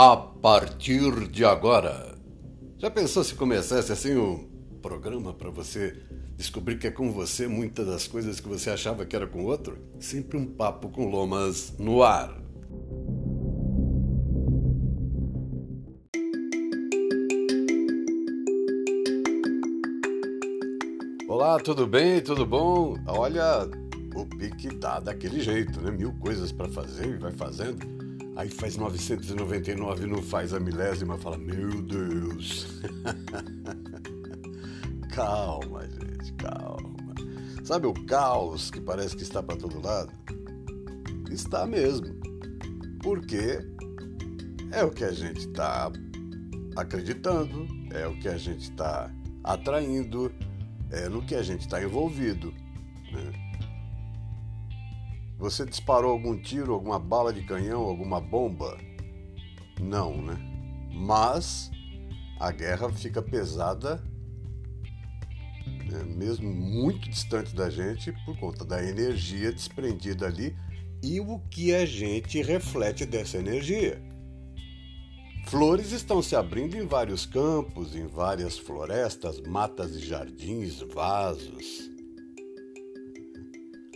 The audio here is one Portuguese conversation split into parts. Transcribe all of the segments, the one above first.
a partir de agora. Já pensou se começasse assim um programa para você descobrir que é com você muitas das coisas que você achava que era com outro? Sempre um papo com lomas no ar. Olá, tudo bem? Tudo bom? Olha, o pique tá daquele jeito, né? Mil coisas para fazer e vai fazendo. Aí faz 999 não faz a milésima, fala: Meu Deus. calma, gente, calma. Sabe o caos que parece que está para todo lado? Está mesmo. Porque é o que a gente está acreditando, é o que a gente está atraindo, é no que a gente está envolvido. Né? Você disparou algum tiro, alguma bala de canhão, alguma bomba? Não, né? Mas a guerra fica pesada, né? mesmo muito distante da gente, por conta da energia desprendida ali e o que a gente reflete dessa energia. Flores estão se abrindo em vários campos, em várias florestas, matas e jardins, vasos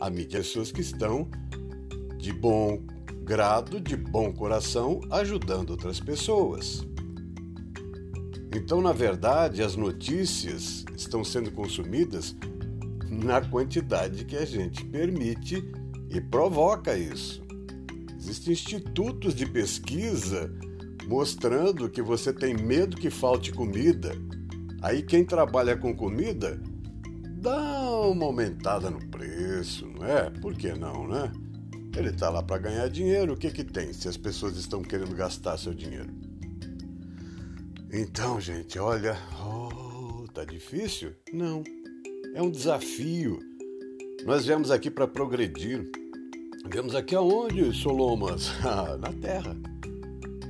a mídia pessoas que estão de bom grado, de bom coração, ajudando outras pessoas. Então, na verdade, as notícias estão sendo consumidas na quantidade que a gente permite e provoca isso. Existem institutos de pesquisa mostrando que você tem medo que falte comida. Aí quem trabalha com comida dá uma aumentada no preço, não é? Por que não, né? Ele está lá para ganhar dinheiro, o que que tem se as pessoas estão querendo gastar seu dinheiro? Então, gente, olha, oh, tá difícil? Não. É um desafio. Nós viemos aqui para progredir. Viemos aqui aonde, Solomas? Ah, na terra,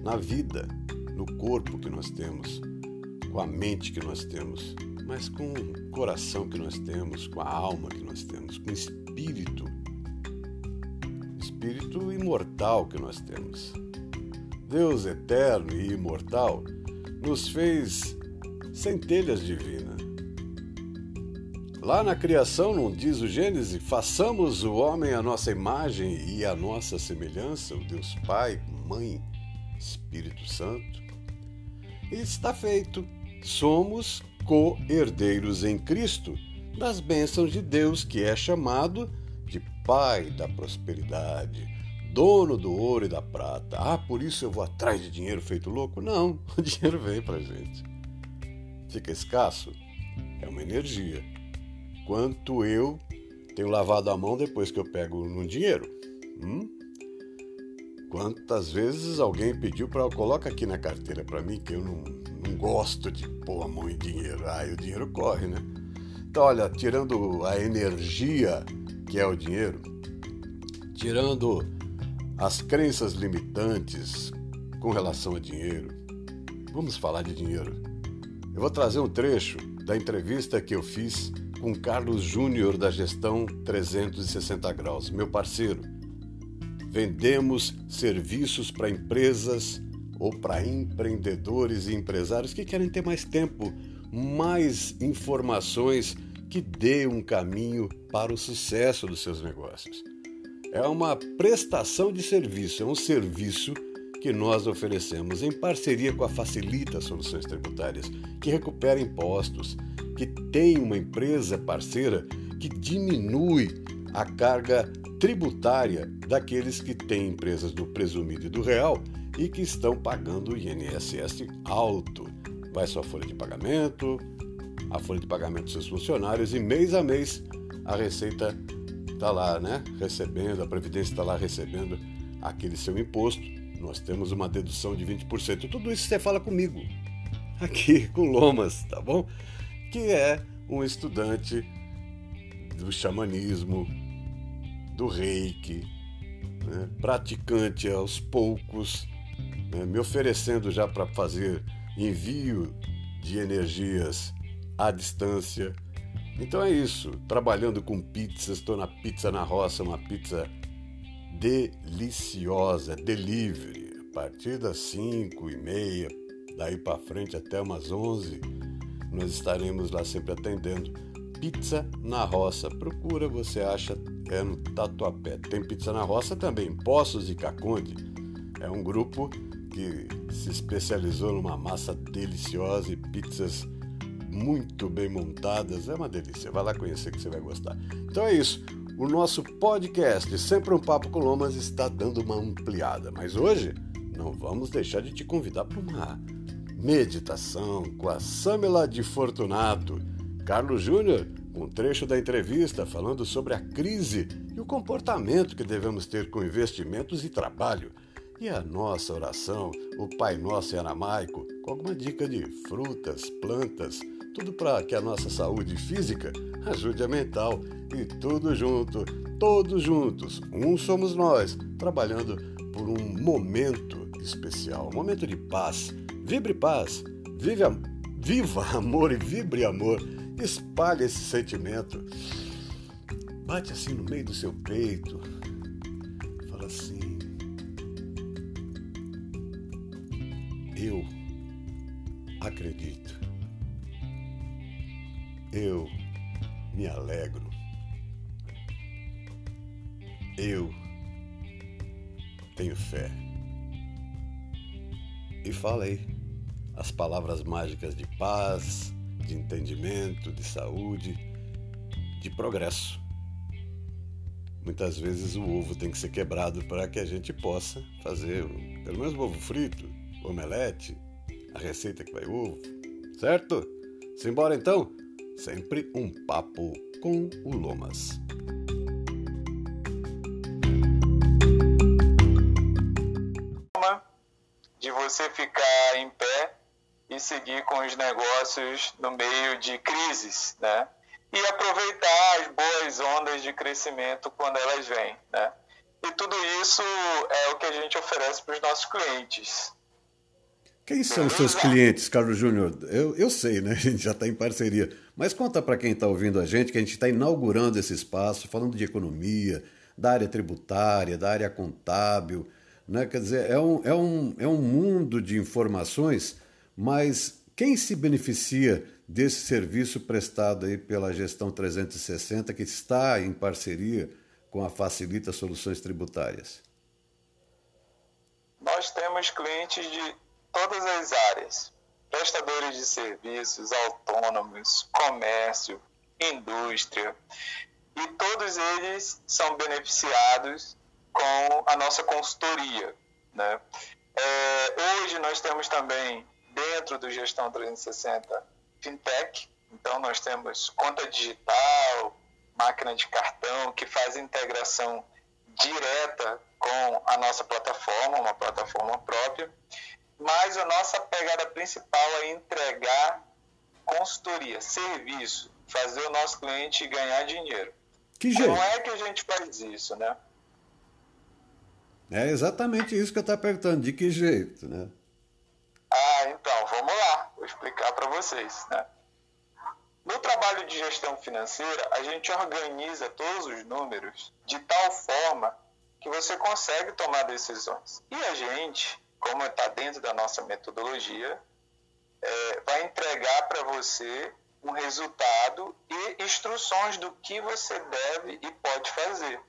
na vida, no corpo que nós temos, com a mente que nós temos mas com o coração que nós temos, com a alma que nós temos, com o espírito, espírito imortal que nós temos. Deus eterno e imortal nos fez centelhas divinas. Lá na criação, não diz o Gênesis, façamos o homem a nossa imagem e a nossa semelhança, o Deus Pai, Mãe, Espírito Santo. E está feito. Somos co-herdeiros em Cristo das bênçãos de Deus, que é chamado de Pai da prosperidade, dono do ouro e da prata. Ah, por isso eu vou atrás de dinheiro feito louco? Não, o dinheiro vem para gente. Fica escasso? É uma energia. Quanto eu tenho lavado a mão depois que eu pego no dinheiro? Hum? Quantas vezes alguém pediu para eu colocar aqui na carteira para mim que eu não, não gosto de pôr a mão em dinheiro. Aí o dinheiro corre, né? Então, olha, tirando a energia que é o dinheiro, tirando as crenças limitantes com relação a dinheiro, vamos falar de dinheiro. Eu vou trazer um trecho da entrevista que eu fiz com Carlos Júnior da Gestão 360 Graus, meu parceiro Vendemos serviços para empresas ou para empreendedores e empresários que querem ter mais tempo, mais informações que dê um caminho para o sucesso dos seus negócios. É uma prestação de serviço, é um serviço que nós oferecemos em parceria com a Facilita Soluções Tributárias, que recupera impostos, que tem uma empresa parceira que diminui a carga tributária daqueles que têm empresas do presumido e do real e que estão pagando o INSS alto. Vai sua folha de pagamento, a folha de pagamento dos seus funcionários e mês a mês a Receita está lá, né? Recebendo, a Previdência está lá recebendo aquele seu imposto. Nós temos uma dedução de 20%. Tudo isso você fala comigo, aqui com Lomas, tá bom? Que é um estudante do xamanismo, do reiki, né, praticante aos poucos, né, me oferecendo já para fazer envio de energias à distância. Então é isso, trabalhando com pizzas, estou na Pizza na Roça, uma pizza deliciosa, delivery. A partir das 5 e meia, daí para frente até umas 11, nós estaremos lá sempre atendendo. Pizza na Roça. Procura, você acha, é no Tatuapé. Tem Pizza na Roça também, Poços de Caconde. É um grupo que se especializou numa massa deliciosa e pizzas muito bem montadas. É uma delícia. Vai lá conhecer que você vai gostar. Então é isso. O nosso podcast, Sempre um Papo com Lomas, está dando uma ampliada. Mas hoje não vamos deixar de te convidar para uma meditação com a Samela de Fortunato. Carlos Júnior, um trecho da entrevista falando sobre a crise e o comportamento que devemos ter com investimentos e trabalho. E a nossa oração, o Pai Nosso em aramaico, com alguma dica de frutas, plantas, tudo para que a nossa saúde física ajude a mental e tudo junto, todos juntos, um somos nós, trabalhando por um momento especial, um momento de paz. Vibre paz, vive, viva amor e vibre amor. Espalhe esse sentimento. Bate assim no meio do seu peito. Fala assim: Eu acredito. Eu me alegro. Eu tenho fé. E falei as palavras mágicas de paz, de entendimento, de saúde, de progresso. Muitas vezes o ovo tem que ser quebrado para que a gente possa fazer pelo menos ovo frito, omelete, a receita que vai ovo, certo? Simbora então? Sempre um papo com o Lomas. De você ficar em e seguir com os negócios no meio de crises, né? E aproveitar as boas ondas de crescimento quando elas vêm, né? E tudo isso é o que a gente oferece para os nossos clientes. Quem são os seus clientes, Carlos Júnior? Eu, eu sei, né? A gente já está em parceria. Mas conta para quem está ouvindo a gente que a gente está inaugurando esse espaço, falando de economia, da área tributária, da área contábil. Né? Quer dizer, é um, é, um, é um mundo de informações, mas quem se beneficia desse serviço prestado aí pela Gestão 360, que está em parceria com a Facilita Soluções Tributárias? Nós temos clientes de todas as áreas, prestadores de serviços, autônomos, comércio, indústria, e todos eles são beneficiados com a nossa consultoria. Né? É, hoje nós temos também, dentro do Gestão 360, Fintech, então nós temos conta digital, máquina de cartão, que faz integração direta com a nossa plataforma, uma plataforma própria mas a nossa pegada principal é entregar consultoria, serviço, fazer o nosso cliente ganhar dinheiro. Que jeito? Como é que a gente faz isso, né? É exatamente isso que eu estou perguntando, de que jeito, né? Ah, então, vamos lá, vou explicar para vocês, né? No trabalho de gestão financeira, a gente organiza todos os números de tal forma que você consegue tomar decisões. E a gente como está dentro da nossa metodologia, é, vai entregar para você um resultado e instruções do que você deve e pode fazer.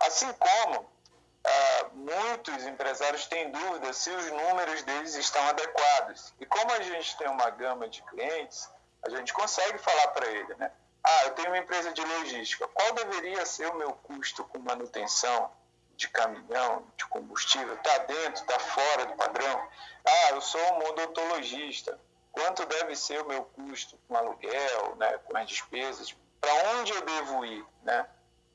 Assim como ah, muitos empresários têm dúvidas se os números deles estão adequados. E como a gente tem uma gama de clientes, a gente consegue falar para ele, né? Ah, eu tenho uma empresa de logística. Qual deveria ser o meu custo com manutenção? de caminhão, de combustível, está dentro, está fora do padrão. Ah, eu sou um odontologista. Quanto deve ser o meu custo com aluguel, né, com as despesas? Para onde eu devo ir? Né?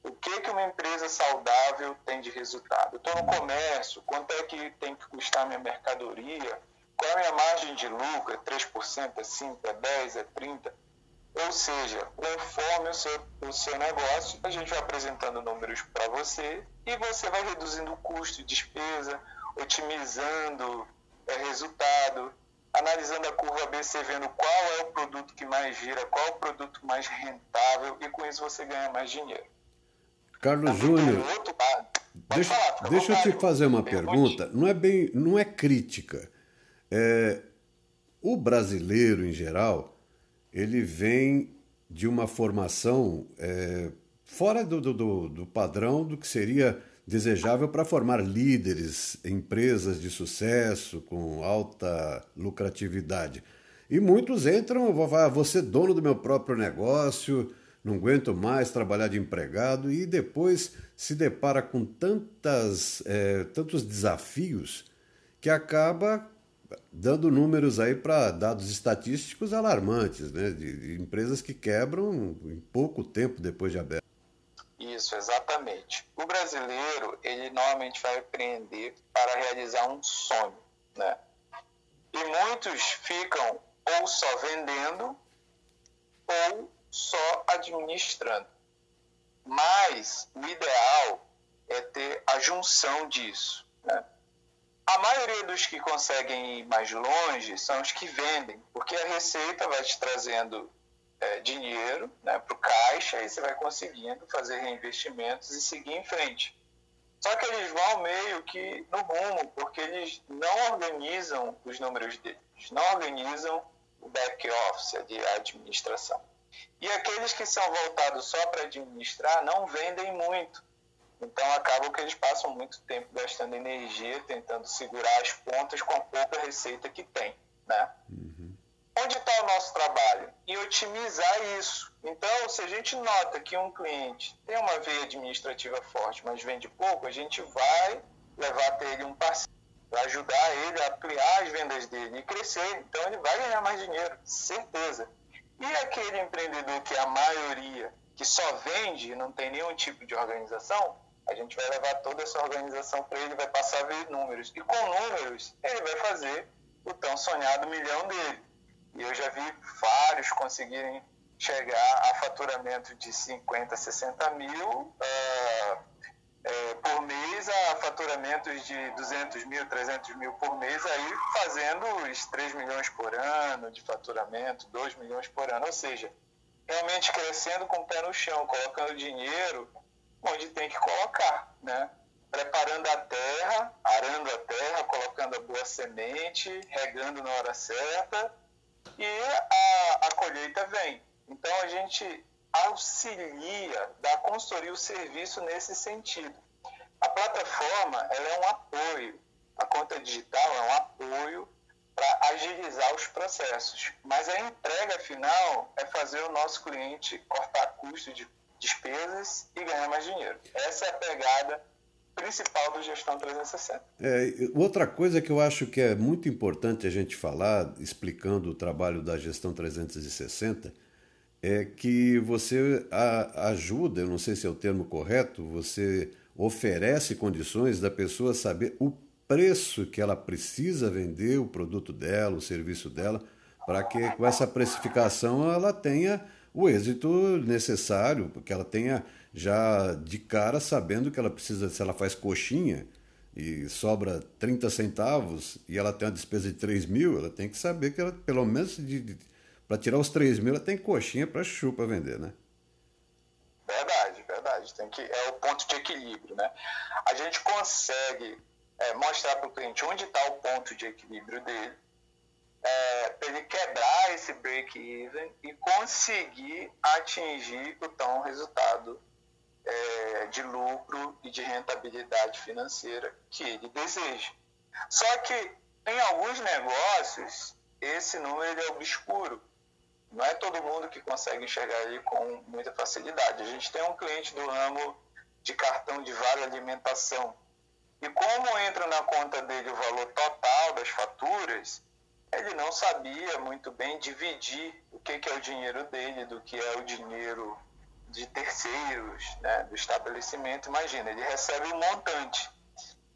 O que, que uma empresa saudável tem de resultado? Estou no comércio, quanto é que tem que custar minha mercadoria? Qual é a minha margem de lucro? É 3%, é 5%, é 10%, é 30%? Ou seja, conforme o seu, o seu negócio, a gente vai apresentando números para você e você vai reduzindo o custo, despesa, otimizando é, resultado, analisando a curva ABC, vendo qual é o produto que mais gira, qual é o produto mais rentável e com isso você ganha mais dinheiro. Carlos Júnior, deixa, deixa eu te fazer uma pergunta. Não é bem, não é crítica. É, o brasileiro em geral, ele vem de uma formação é, fora do, do, do padrão do que seria desejável para formar líderes, empresas de sucesso com alta lucratividade. E muitos entram, vou falar, vou ser dono do meu próprio negócio, não aguento mais trabalhar de empregado e depois se depara com tantas, é, tantos desafios que acaba dando números aí para dados estatísticos alarmantes, né? De, de, empresas que quebram em pouco tempo depois de aberto. Isso, exatamente. O brasileiro, ele normalmente vai empreender para realizar um sonho, né? E muitos ficam ou só vendendo ou só administrando. Mas o ideal é ter a junção disso. Né? A maioria dos que conseguem ir mais longe são os que vendem, porque a receita vai te trazendo é, dinheiro né, para o caixa e você vai conseguindo fazer reinvestimentos e seguir em frente. Só que eles vão meio que no rumo, porque eles não organizam os números deles, não organizam o back office de administração. E aqueles que são voltados só para administrar não vendem muito. Então acabam que eles passam muito tempo gastando energia tentando segurar as pontas com a pouca receita que tem, né? Uhum. Onde está o nosso trabalho? Em otimizar isso. Então, se a gente nota que um cliente tem uma veia administrativa forte, mas vende pouco, a gente vai levar até ele um parceiro para ajudar ele a ampliar as vendas dele e crescer. Então, ele vai ganhar mais dinheiro, certeza. E aquele empreendedor que é a maioria, que só vende e não tem nenhum tipo de organização, a gente vai levar toda essa organização para ele, vai passar a ver números. E com números, ele vai fazer o tão sonhado milhão dele. E eu já vi vários conseguirem chegar a faturamento de 50, 60 mil uh, é, por mês a faturamentos de 200 mil, 300 mil por mês, aí fazendo os 3 milhões por ano de faturamento, 2 milhões por ano. Ou seja, realmente crescendo com o pé no chão, colocando dinheiro onde tem que colocar, né? Preparando a terra, arando a terra, colocando a boa semente, regando na hora certa e a, a colheita vem. Então a gente auxilia, dá consultoria o serviço nesse sentido. A plataforma ela é um apoio, a conta digital é um apoio para agilizar os processos, mas a entrega final é fazer o nosso cliente cortar custo de despesas e ganhar mais dinheiro. Essa é a pegada principal do Gestão 360. É, outra coisa que eu acho que é muito importante a gente falar, explicando o trabalho da Gestão 360, é que você ajuda, eu não sei se é o termo correto, você oferece condições da pessoa saber o preço que ela precisa vender o produto dela, o serviço dela, para que com essa precificação ela tenha o êxito necessário, que ela tenha já de cara sabendo que ela precisa, se ela faz coxinha e sobra 30 centavos e ela tem uma despesa de 3 mil, ela tem que saber que ela, pelo menos de, de para tirar os 3 mil, ela tem coxinha para chupa vender, né? Verdade, verdade. Tem que, é o ponto de equilíbrio, né? A gente consegue é, mostrar para o cliente onde está o ponto de equilíbrio dele, é, para ele quebrar esse break-even e conseguir atingir o tão resultado é, de lucro e de rentabilidade financeira que ele deseja. Só que em alguns negócios esse número é obscuro. Não é todo mundo que consegue enxergar ele com muita facilidade. A gente tem um cliente do ramo de cartão de vale alimentação. E como entra na conta dele o valor total das faturas, ele não sabia muito bem dividir o que, é o dinheiro dele do que é o dinheiro de terceiros né, do estabelecimento. Imagina, ele recebe um montante.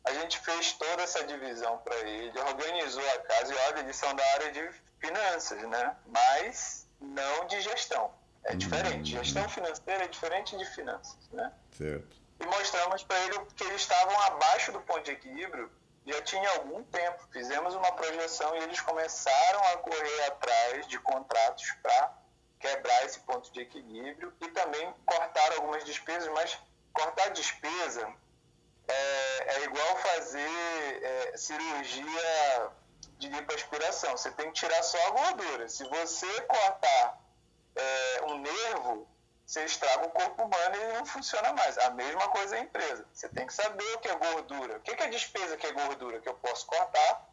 A gente fez toda essa divisão para ele, organizou a casa e olha, eles são da área de finanças, né? Mas não de gestão. É diferente. Hum. Gestão financeira é diferente de finanças, né? Certo. E mostramos para ele que eles estavam abaixo do ponto de equilíbrio já tinha algum tempo. Fizemos uma projeção e eles começaram a correr atrás de contratos para quebrar esse ponto de equilíbrio e também cortar algumas despesas, mas cortar despesa é, é igual fazer é, cirurgia de lipoaspiração. Você tem que tirar só a gordura. Se você cortar é, um nervo, você estraga o corpo humano e ele não funciona mais. A mesma coisa é a empresa. Você tem que saber o que é gordura. O que é despesa que é gordura? Que eu posso cortar,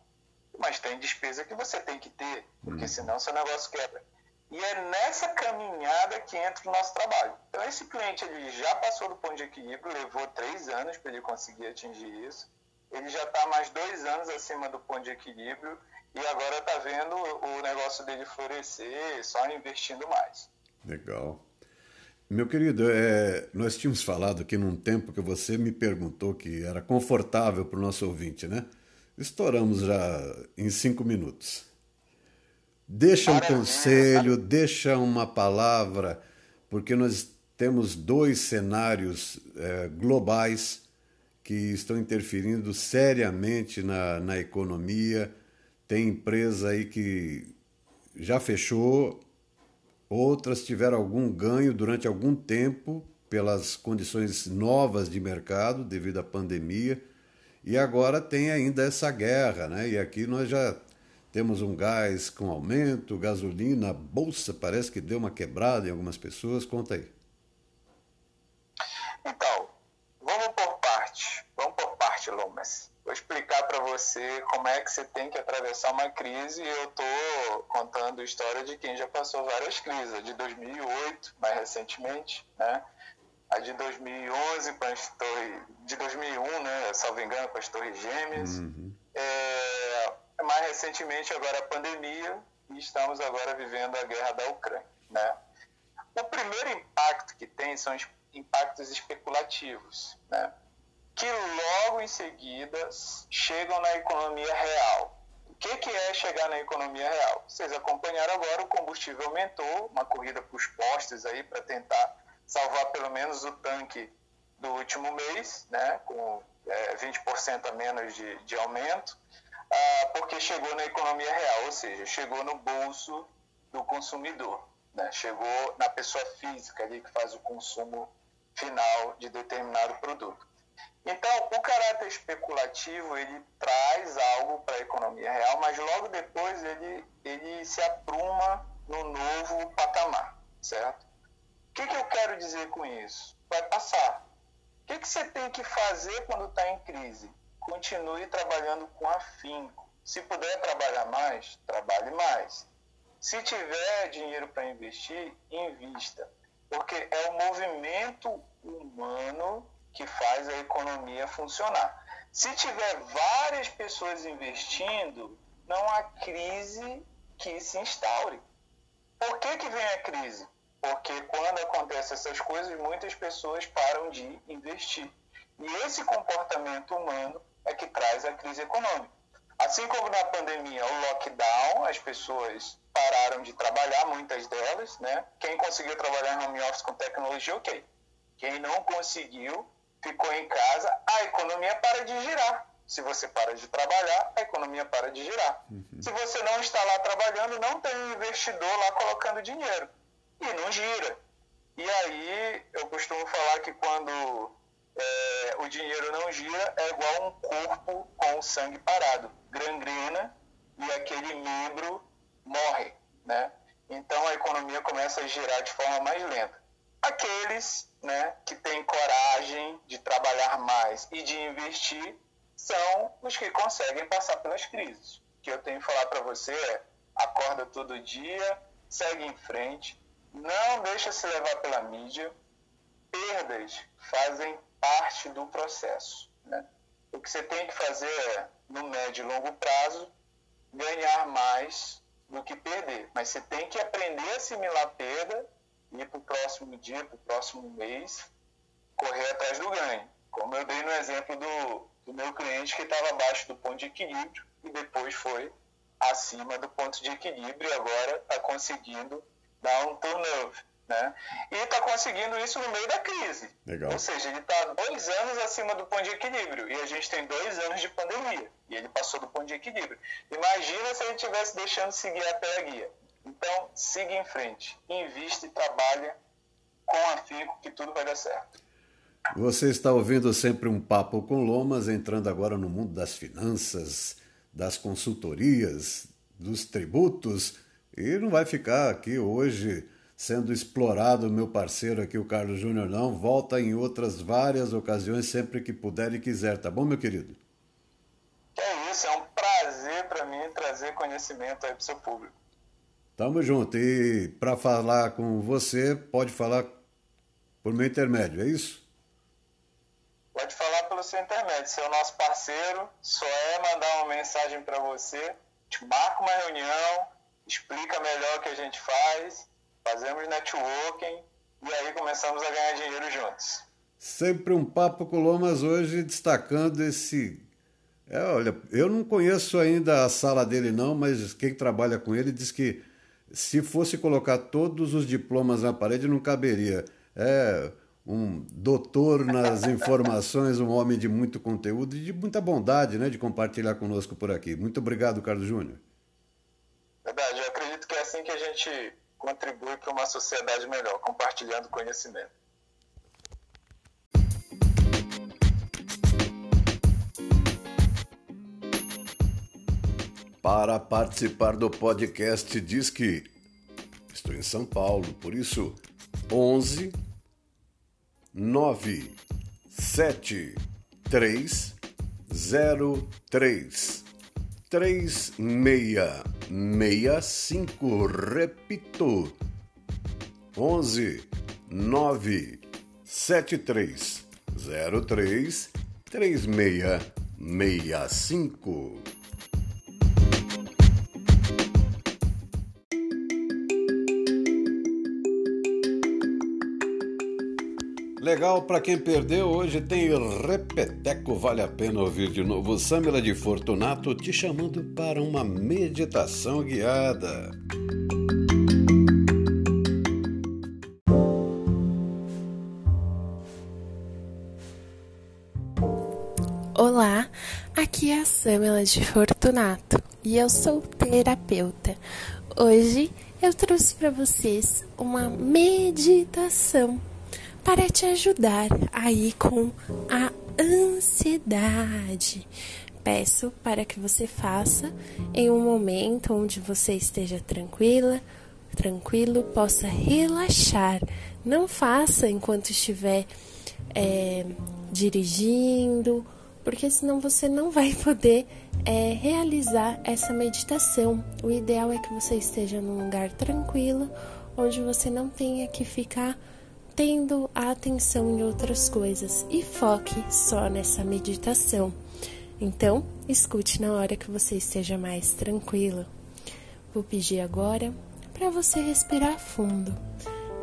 mas tem despesa que você tem que ter, porque hum. senão seu negócio quebra. E é nessa caminhada que entra o nosso trabalho. Então, esse cliente ele já passou do ponto de equilíbrio, levou três anos para ele conseguir atingir isso. Ele já está mais dois anos acima do ponto de equilíbrio e agora está vendo o negócio dele florescer só investindo mais. Legal. Meu querido, é, nós tínhamos falado aqui num tempo que você me perguntou que era confortável para o nosso ouvinte, né? Estouramos já em cinco minutos. Deixa um conselho, deixa uma palavra, porque nós temos dois cenários é, globais que estão interferindo seriamente na, na economia. Tem empresa aí que já fechou, outras tiveram algum ganho durante algum tempo pelas condições novas de mercado devido à pandemia. E agora tem ainda essa guerra, né? E aqui nós já temos um gás com aumento, gasolina, bolsa parece que deu uma quebrada em algumas pessoas. Conta aí. Então, Vou explicar para você como é que você tem que atravessar uma crise. Eu estou contando a história de quem já passou várias crises. A de 2008, mais recentemente, né? A de 2011 com as torres... De 2001, né? Salvo engano, com as Torres Gêmeas. Uhum. É mais recentemente agora a pandemia e estamos agora vivendo a guerra da Ucrânia, né? O primeiro impacto que tem são os impactos especulativos, né? Que logo em seguida chegam na economia real. O que, que é chegar na economia real? Vocês acompanharam agora, o combustível aumentou, uma corrida para os postos aí para tentar salvar pelo menos o tanque do último mês, né? Com é, 20% a menos de, de aumento ah, porque chegou na economia real, ou seja, chegou no bolso do consumidor, né? chegou na pessoa física ali que faz o consumo final de determinado produto. Então, o caráter especulativo ele traz algo para a economia real, mas logo depois ele, ele se apruma no novo patamar, certo? O que, que eu quero dizer com isso? Vai passar. O que, que você tem que fazer quando está em crise? continue trabalhando com afinco. Se puder trabalhar mais, trabalhe mais. Se tiver dinheiro para investir, invista. Porque é o movimento humano que faz a economia funcionar. Se tiver várias pessoas investindo, não há crise que se instaure. Por que, que vem a crise? Porque quando acontecem essas coisas, muitas pessoas param de investir. E esse comportamento humano é que traz a crise econômica. Assim como na pandemia, o lockdown, as pessoas pararam de trabalhar, muitas delas, né? Quem conseguiu trabalhar em home office com tecnologia, ok. Quem não conseguiu, ficou em casa, a economia para de girar. Se você para de trabalhar, a economia para de girar. Uhum. Se você não está lá trabalhando, não tem investidor lá colocando dinheiro. E não gira. E aí, eu costumo falar que quando é, o dinheiro não gira, é igual um corpo com o sangue parado. Gangrena e aquele membro morre, né? Então a economia começa a girar de forma mais lenta. Aqueles né, que têm coragem de trabalhar mais e de investir são os que conseguem passar pelas crises. O que eu tenho que falar para você é: acorda todo dia, segue em frente, não deixa se levar pela mídia. Perdas fazem parte do processo. Né? O que você tem que fazer é, no médio e longo prazo, ganhar mais do que perder. Mas você tem que aprender a assimilar a perda, ir para o próximo dia, para o próximo mês, correr atrás do ganho. Como eu dei no exemplo do, do meu cliente que estava abaixo do ponto de equilíbrio e depois foi acima do ponto de equilíbrio e agora está conseguindo dar um turnover. Né? E está conseguindo isso no meio da crise. Legal. Ou seja, ele está dois anos acima do ponto de equilíbrio. E a gente tem dois anos de pandemia. E ele passou do ponto de equilíbrio. Imagina se ele estivesse deixando seguir até a guia. Então, siga em frente. Invista e trabalha com afinco que tudo vai dar certo. Você está ouvindo sempre um papo com Lomas, entrando agora no mundo das finanças, das consultorias, dos tributos, e não vai ficar aqui hoje sendo explorado meu parceiro aqui, o Carlos Júnior, não. Volta em outras várias ocasiões, sempre que puder e quiser, tá bom, meu querido? É isso, é um prazer para mim trazer conhecimento aí para o seu público. Tamo junto. E para falar com você, pode falar por meu intermédio, é isso? Pode falar pelo seu intermédio. Você é o nosso parceiro, só é mandar uma mensagem para você, te marca uma reunião, explica melhor o que a gente faz, fazemos networking e aí começamos a ganhar dinheiro juntos. Sempre um papo com Lomas hoje destacando esse. É, olha, eu não conheço ainda a sala dele não, mas quem trabalha com ele diz que se fosse colocar todos os diplomas na parede não caberia. É um doutor nas informações, um homem de muito conteúdo e de muita bondade, né, de compartilhar conosco por aqui. Muito obrigado, Carlos Júnior. Verdade, eu acredito que é assim que a gente contribui para uma sociedade melhor, compartilhando conhecimento. Para participar do podcast diz que estou em São Paulo, por isso 11 9 7 3 0 3 3 6 65, repito, 11 9 73 03 3665. Legal, para quem perdeu, hoje tem Repeteco, vale a pena ouvir de novo. Samila de Fortunato te chamando para uma meditação guiada. Olá, aqui é a Samila de Fortunato e eu sou terapeuta. Hoje eu trouxe para vocês uma meditação para te ajudar aí com a ansiedade. Peço para que você faça em um momento onde você esteja tranquila, tranquilo, possa relaxar. Não faça enquanto estiver é, dirigindo, porque senão você não vai poder é, realizar essa meditação. O ideal é que você esteja num lugar tranquilo, onde você não tenha que ficar tendo a atenção em outras coisas e foque só nessa meditação. Então, escute na hora que você esteja mais tranquilo. Vou pedir agora para você respirar fundo,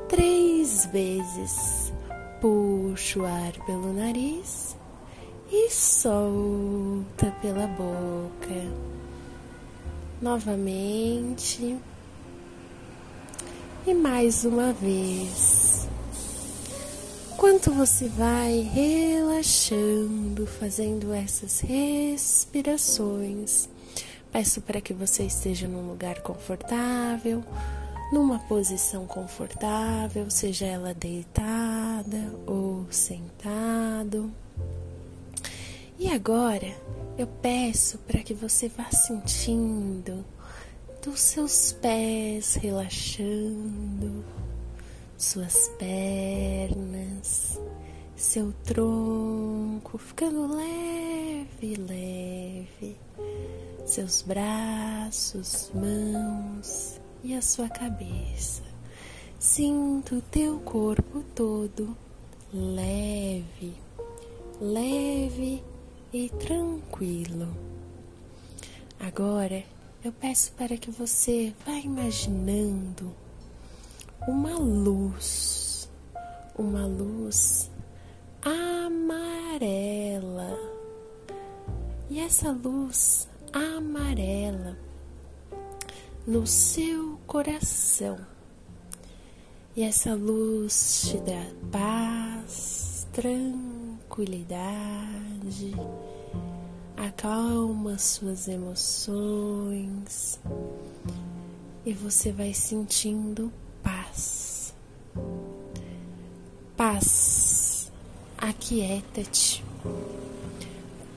três vezes. Puxa o ar pelo nariz e solta pela boca. Novamente. E mais uma vez. Enquanto você vai relaxando, fazendo essas respirações, peço para que você esteja num lugar confortável, numa posição confortável, seja ela deitada ou sentado. E agora eu peço para que você vá sentindo dos seus pés relaxando suas pernas, seu tronco ficando leve, leve, seus braços, mãos e a sua cabeça. Sinto o teu corpo todo leve, leve e tranquilo. Agora eu peço para que você vá imaginando uma luz, uma luz amarela. E essa luz amarela no seu coração. E essa luz te dá paz, tranquilidade, acalma suas emoções e você vai sentindo paz. Paz aquieta-te.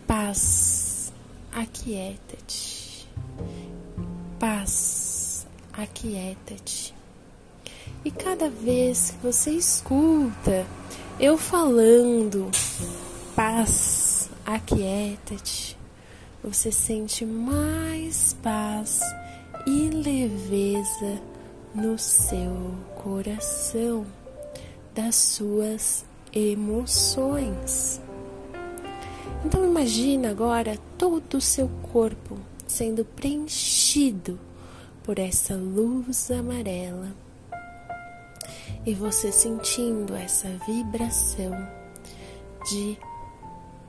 Paz, aquieta-te. Paz, aquieta-te. E cada vez que você escuta eu falando, paz, aquieta-te, você sente mais paz e leveza no seu coração, das suas emoções. Então imagina agora todo o seu corpo sendo preenchido por essa luz amarela e você sentindo essa vibração de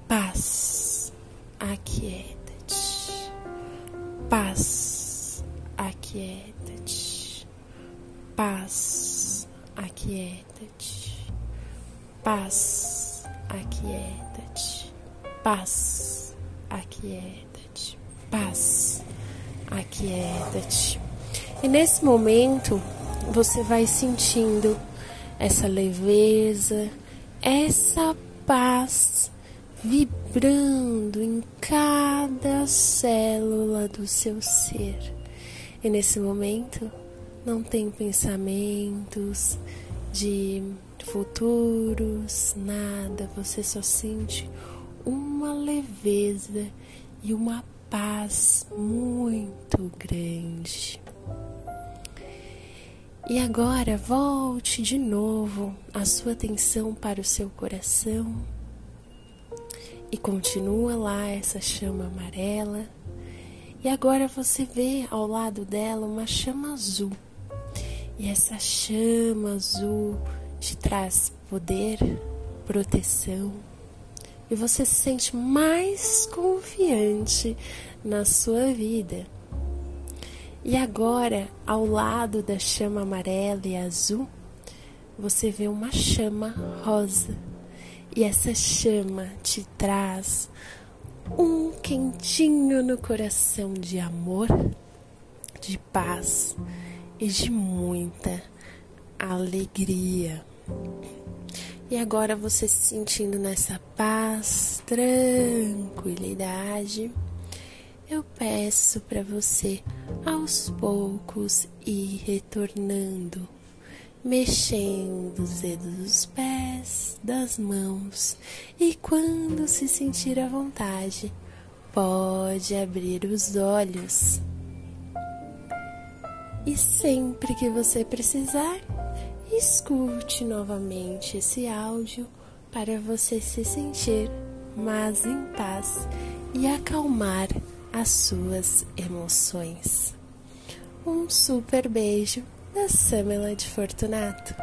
paz. Aquieta-te. Paz. Aquieta-te. Paz. Aquieta-te. Paz. Aquieta-te. Paz. Aquieta-te. Paz. Aquieta-te. E nesse momento, você vai sentindo essa leveza, essa paz vibrando em cada célula do seu ser. E nesse momento não tem pensamentos de futuros, nada, você só sente uma leveza e uma paz muito grande. E agora volte de novo a sua atenção para o seu coração e continua lá essa chama amarela. E agora você vê ao lado dela uma chama azul. E essa chama azul te traz poder, proteção. E você se sente mais confiante na sua vida. E agora, ao lado da chama amarela e azul, você vê uma chama rosa. E essa chama te traz um quentinho no coração de amor, de paz e de muita alegria. E agora você se sentindo nessa paz, tranquilidade eu peço para você aos poucos ir retornando, mexendo os dedos dos pés, das mãos e quando se sentir à vontade, pode abrir os olhos. E sempre que você precisar, escute novamente esse áudio para você se sentir mais em paz e acalmar as suas emoções. Um super beijo da Samela de Fortunato.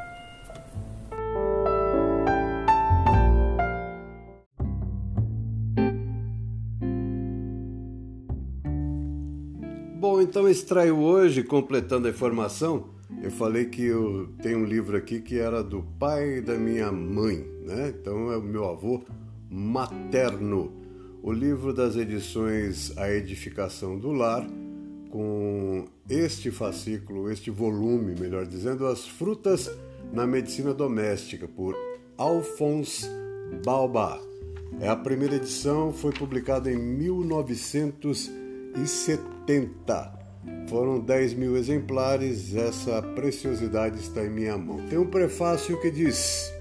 Então extraio hoje, completando a informação, eu falei que eu tenho um livro aqui que era do pai da minha mãe, né? Então é o meu avô materno o livro das edições A Edificação do Lar, com este fascículo, este volume, melhor dizendo, As Frutas na Medicina Doméstica, por Alphonse Balba. É a primeira edição, foi publicada em 1970. Foram 10 mil exemplares, essa preciosidade está em minha mão. Tem um prefácio que diz: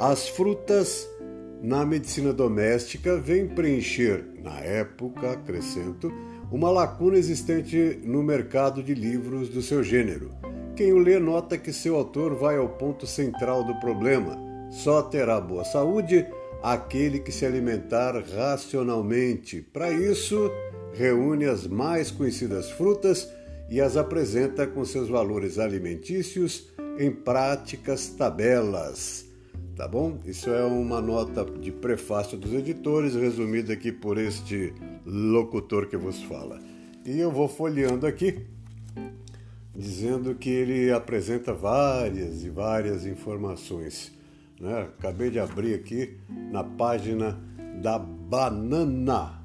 As frutas na medicina doméstica vem preencher, na época, acrescento, uma lacuna existente no mercado de livros do seu gênero. Quem o lê nota que seu autor vai ao ponto central do problema. Só terá boa saúde aquele que se alimentar racionalmente. Para isso, reúne as mais conhecidas frutas e as apresenta com seus valores alimentícios em práticas tabelas tá bom? Isso é uma nota de prefácio dos editores, resumida aqui por este locutor que vos fala. E eu vou folheando aqui, dizendo que ele apresenta várias e várias informações. Né? Acabei de abrir aqui na página da banana.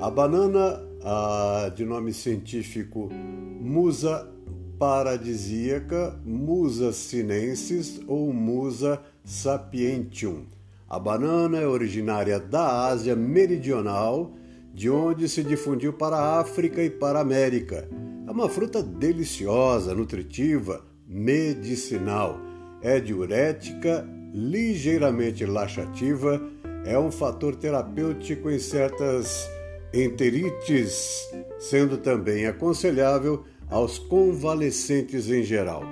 A banana, a, de nome científico Musa paradisíaca, Musa sinensis ou Musa sapientium. A banana é originária da Ásia Meridional, de onde se difundiu para a África e para a América. É uma fruta deliciosa, nutritiva, medicinal. É diurética, ligeiramente laxativa, é um fator terapêutico em certas enterites, sendo também aconselhável aos convalescentes em geral.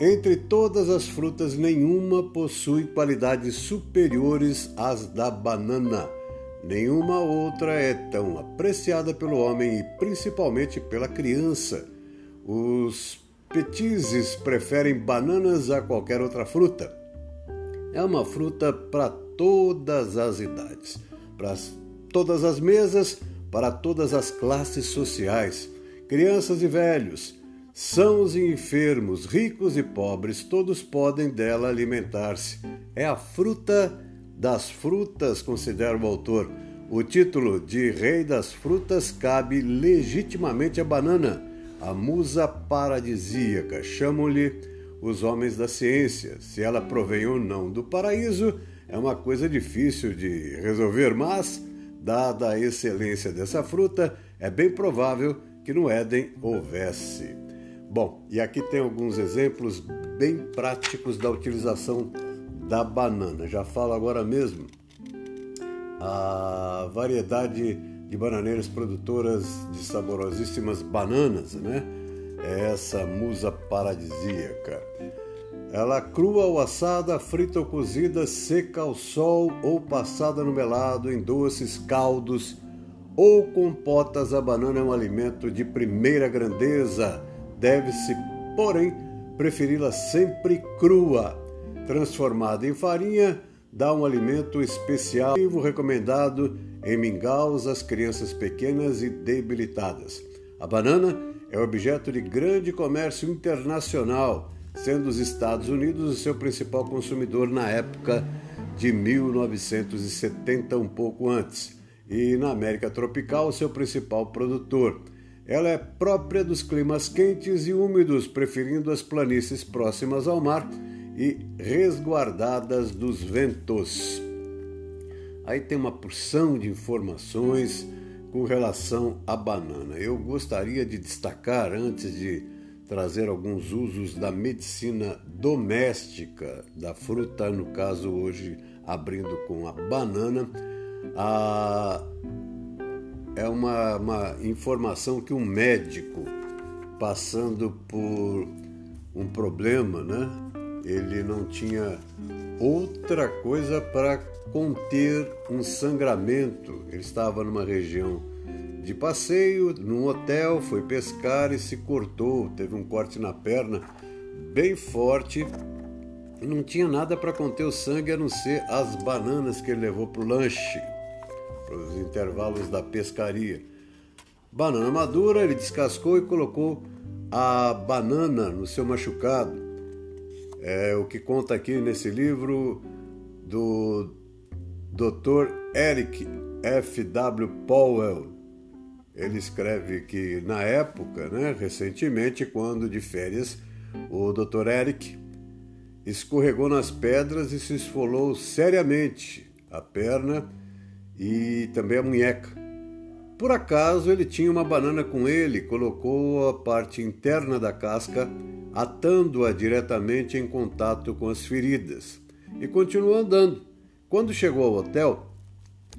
Entre todas as frutas, nenhuma possui qualidades superiores às da banana. Nenhuma outra é tão apreciada pelo homem e principalmente pela criança. Os petizes preferem bananas a qualquer outra fruta. É uma fruta para todas as idades, para todas as mesas, para todas as classes sociais, crianças e velhos, sãos e enfermos, ricos e pobres, todos podem dela alimentar-se. É a fruta das frutas, considera o autor. O título de Rei das Frutas cabe legitimamente à banana, a musa paradisíaca. Chamam-lhe os homens da ciência. Se ela provém ou não do paraíso é uma coisa difícil de resolver, mas, dada a excelência dessa fruta, é bem provável que no Éden houvesse. Bom, e aqui tem alguns exemplos bem práticos da utilização da banana. Já falo agora mesmo. A variedade de bananeiras produtoras de saborosíssimas bananas, né? É essa musa paradisíaca. Ela crua ou assada, frita ou cozida, seca ao sol ou passada no melado em doces, caldos ou compotas, a banana é um alimento de primeira grandeza Deve-se, porém, preferi-la sempre crua. Transformada em farinha, dá um alimento especial recomendado em mingaus às crianças pequenas e debilitadas. A banana é objeto de grande comércio internacional, sendo os Estados Unidos o seu principal consumidor na época de 1970, um pouco antes, e na América tropical o seu principal produtor. Ela é própria dos climas quentes e úmidos, preferindo as planícies próximas ao mar e resguardadas dos ventos. Aí tem uma porção de informações com relação à banana. Eu gostaria de destacar, antes de trazer alguns usos da medicina doméstica da fruta, no caso hoje abrindo com a banana, a é uma, uma informação que um médico passando por um problema, né? Ele não tinha outra coisa para conter um sangramento. Ele estava numa região de passeio, num hotel, foi pescar e se cortou, teve um corte na perna bem forte. Não tinha nada para conter o sangue a não ser as bananas que ele levou para o lanche para os intervalos da pescaria. Banana madura, ele descascou e colocou a banana no seu machucado. É o que conta aqui nesse livro do Dr. Eric F. W. Powell. Ele escreve que na época, né, recentemente, quando de férias, o Dr. Eric escorregou nas pedras e se esfolou seriamente a perna e também a munheca. Por acaso ele tinha uma banana com ele, colocou a parte interna da casca, atando-a diretamente em contato com as feridas e continuou andando. Quando chegou ao hotel,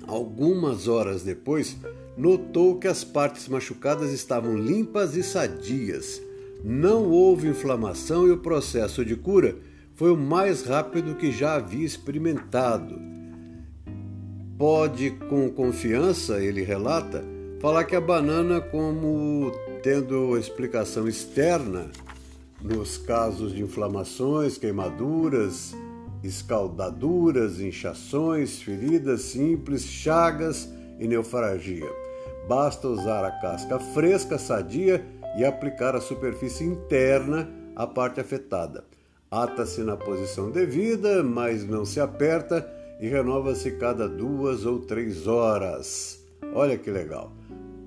algumas horas depois, notou que as partes machucadas estavam limpas e sadias. Não houve inflamação e o processo de cura foi o mais rápido que já havia experimentado pode, com confiança, ele relata, falar que a banana, como tendo explicação externa nos casos de inflamações, queimaduras, escaldaduras, inchações, feridas simples, chagas e neofargia. Basta usar a casca fresca, sadia e aplicar a superfície interna à parte afetada. Ata-se na posição devida, mas não se aperta e renova-se cada duas ou três horas. Olha que legal!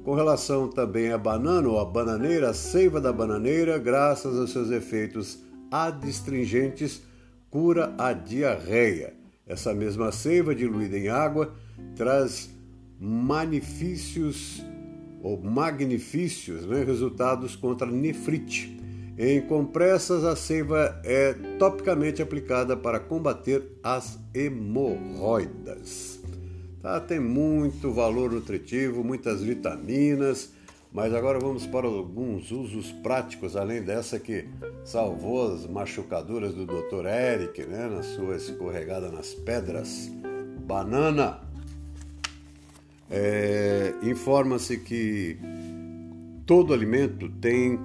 Com relação também à banana ou à bananeira, a seiva da bananeira, graças aos seus efeitos adstringentes, cura a diarreia. Essa mesma seiva diluída em água traz manifícios ou magnifícios, né, resultados contra nefrite. Em compressas, a seiva é topicamente aplicada para combater as hemorroidas. Tá, tem muito valor nutritivo, muitas vitaminas, mas agora vamos para alguns usos práticos, além dessa que salvou as machucaduras do Dr. Eric, né, na sua escorregada nas pedras. Banana. É, Informa-se que todo alimento tem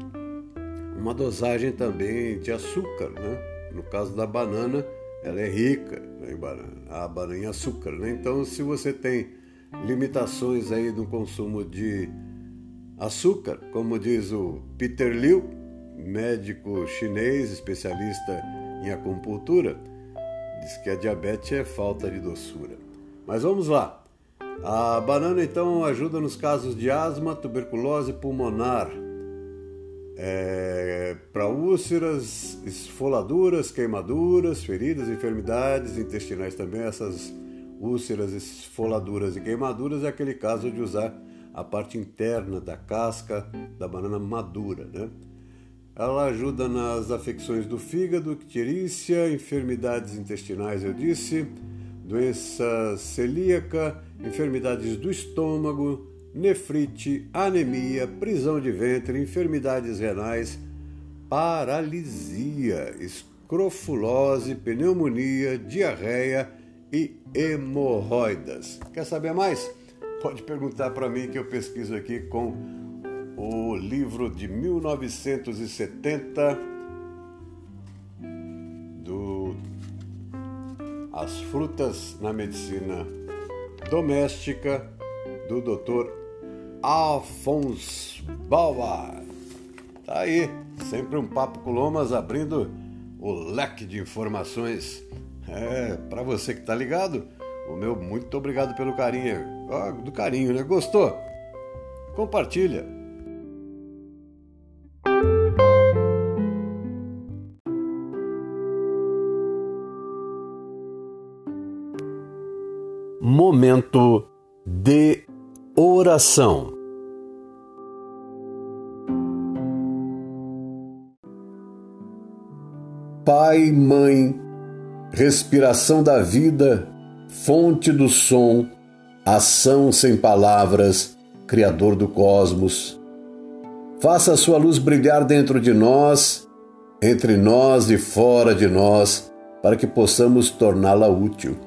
uma dosagem também de açúcar, né? No caso da banana, ela é rica né, em banana, a banana em açúcar, né? Então, se você tem limitações aí no consumo de açúcar, como diz o Peter Liu, médico chinês especialista em acupuntura, diz que a diabetes é falta de doçura. Mas vamos lá. A banana então ajuda nos casos de asma, tuberculose pulmonar, é, para úlceras, esfoladuras, queimaduras, feridas, enfermidades intestinais também. Essas úlceras, esfoladuras e queimaduras é aquele caso de usar a parte interna da casca da banana madura, né? Ela ajuda nas afecções do fígado, icterícia, enfermidades intestinais, eu disse, doença celíaca, enfermidades do estômago, nefrite, anemia, prisão de ventre, enfermidades renais, paralisia, escrofulose, pneumonia, diarreia e hemorroidas. Quer saber mais? Pode perguntar para mim que eu pesquiso aqui com o livro de 1970 As frutas na medicina doméstica do Dr. Afonso Bauer. Tá aí, sempre um papo com Lomas abrindo o leque de informações. É, para você que tá ligado, o meu muito obrigado pelo carinho. Oh, do carinho, né? Gostou? Compartilha. Momento de oração. Pai, Mãe, respiração da vida, fonte do som, ação sem palavras, Criador do cosmos. Faça a sua luz brilhar dentro de nós, entre nós e fora de nós, para que possamos torná-la útil.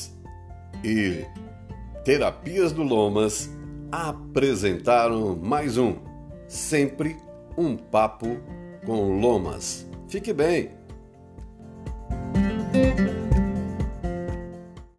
e Terapias do Lomas apresentaram mais um Sempre um Papo com Lomas. Fique bem!